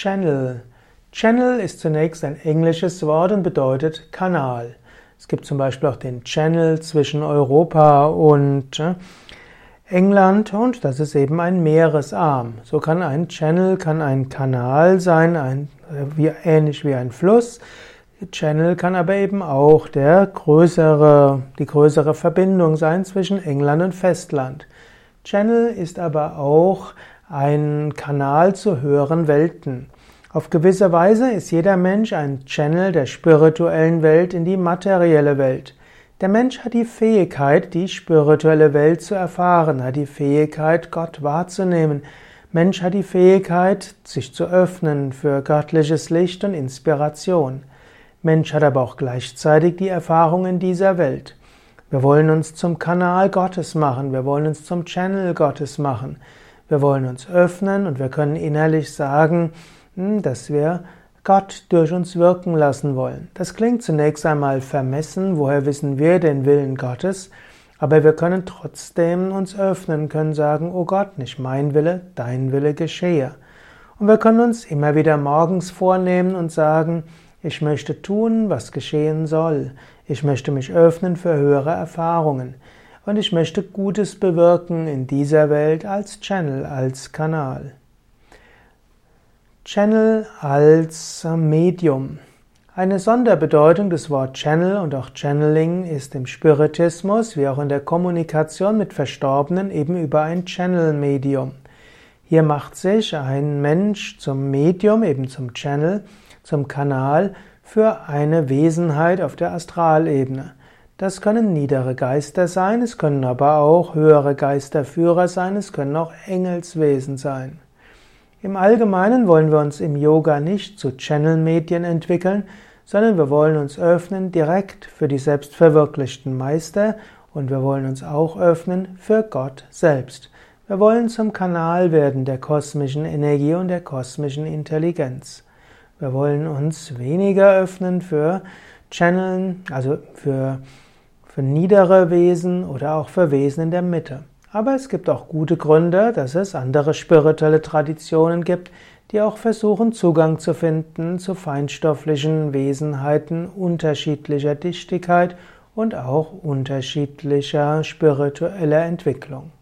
Channel. Channel ist zunächst ein englisches Wort und bedeutet Kanal. Es gibt zum Beispiel auch den Channel zwischen Europa und äh, England und das ist eben ein Meeresarm. So kann ein Channel, kann ein Kanal sein, ein, äh, wie, ähnlich wie ein Fluss. Channel kann aber eben auch der größere, die größere Verbindung sein zwischen England und Festland. Channel ist aber auch ein Kanal zu höheren Welten. Auf gewisse Weise ist jeder Mensch ein Channel der spirituellen Welt in die materielle Welt. Der Mensch hat die Fähigkeit, die spirituelle Welt zu erfahren, hat die Fähigkeit, Gott wahrzunehmen. Mensch hat die Fähigkeit, sich zu öffnen für göttliches Licht und Inspiration. Mensch hat aber auch gleichzeitig die Erfahrung in dieser Welt. Wir wollen uns zum Kanal Gottes machen, wir wollen uns zum Channel Gottes machen. Wir wollen uns öffnen und wir können innerlich sagen, hm, dass wir Gott durch uns wirken lassen wollen. Das klingt zunächst einmal vermessen, woher wissen wir den Willen Gottes, aber wir können trotzdem uns öffnen, können sagen, oh Gott, nicht mein Wille, dein Wille geschehe. Und wir können uns immer wieder morgens vornehmen und sagen, ich möchte tun, was geschehen soll. Ich möchte mich öffnen für höhere Erfahrungen. Und ich möchte Gutes bewirken in dieser Welt als Channel, als Kanal. Channel als Medium. Eine Sonderbedeutung des Wort Channel und auch Channeling ist im Spiritismus wie auch in der Kommunikation mit Verstorbenen eben über ein Channel-Medium. Hier macht sich ein Mensch zum Medium, eben zum Channel, zum Kanal für eine Wesenheit auf der Astralebene. Das können niedere Geister sein, es können aber auch höhere Geisterführer sein, es können auch Engelswesen sein. Im Allgemeinen wollen wir uns im Yoga nicht zu Channel-Medien entwickeln, sondern wir wollen uns öffnen direkt für die selbstverwirklichten Meister und wir wollen uns auch öffnen für Gott selbst. Wir wollen zum Kanal werden der kosmischen Energie und der kosmischen Intelligenz. Wir wollen uns weniger öffnen für Channeln, also für, für niedere Wesen oder auch für Wesen in der Mitte. Aber es gibt auch gute Gründe, dass es andere spirituelle Traditionen gibt, die auch versuchen, Zugang zu finden zu feinstofflichen Wesenheiten unterschiedlicher Dichtigkeit und auch unterschiedlicher spiritueller Entwicklung.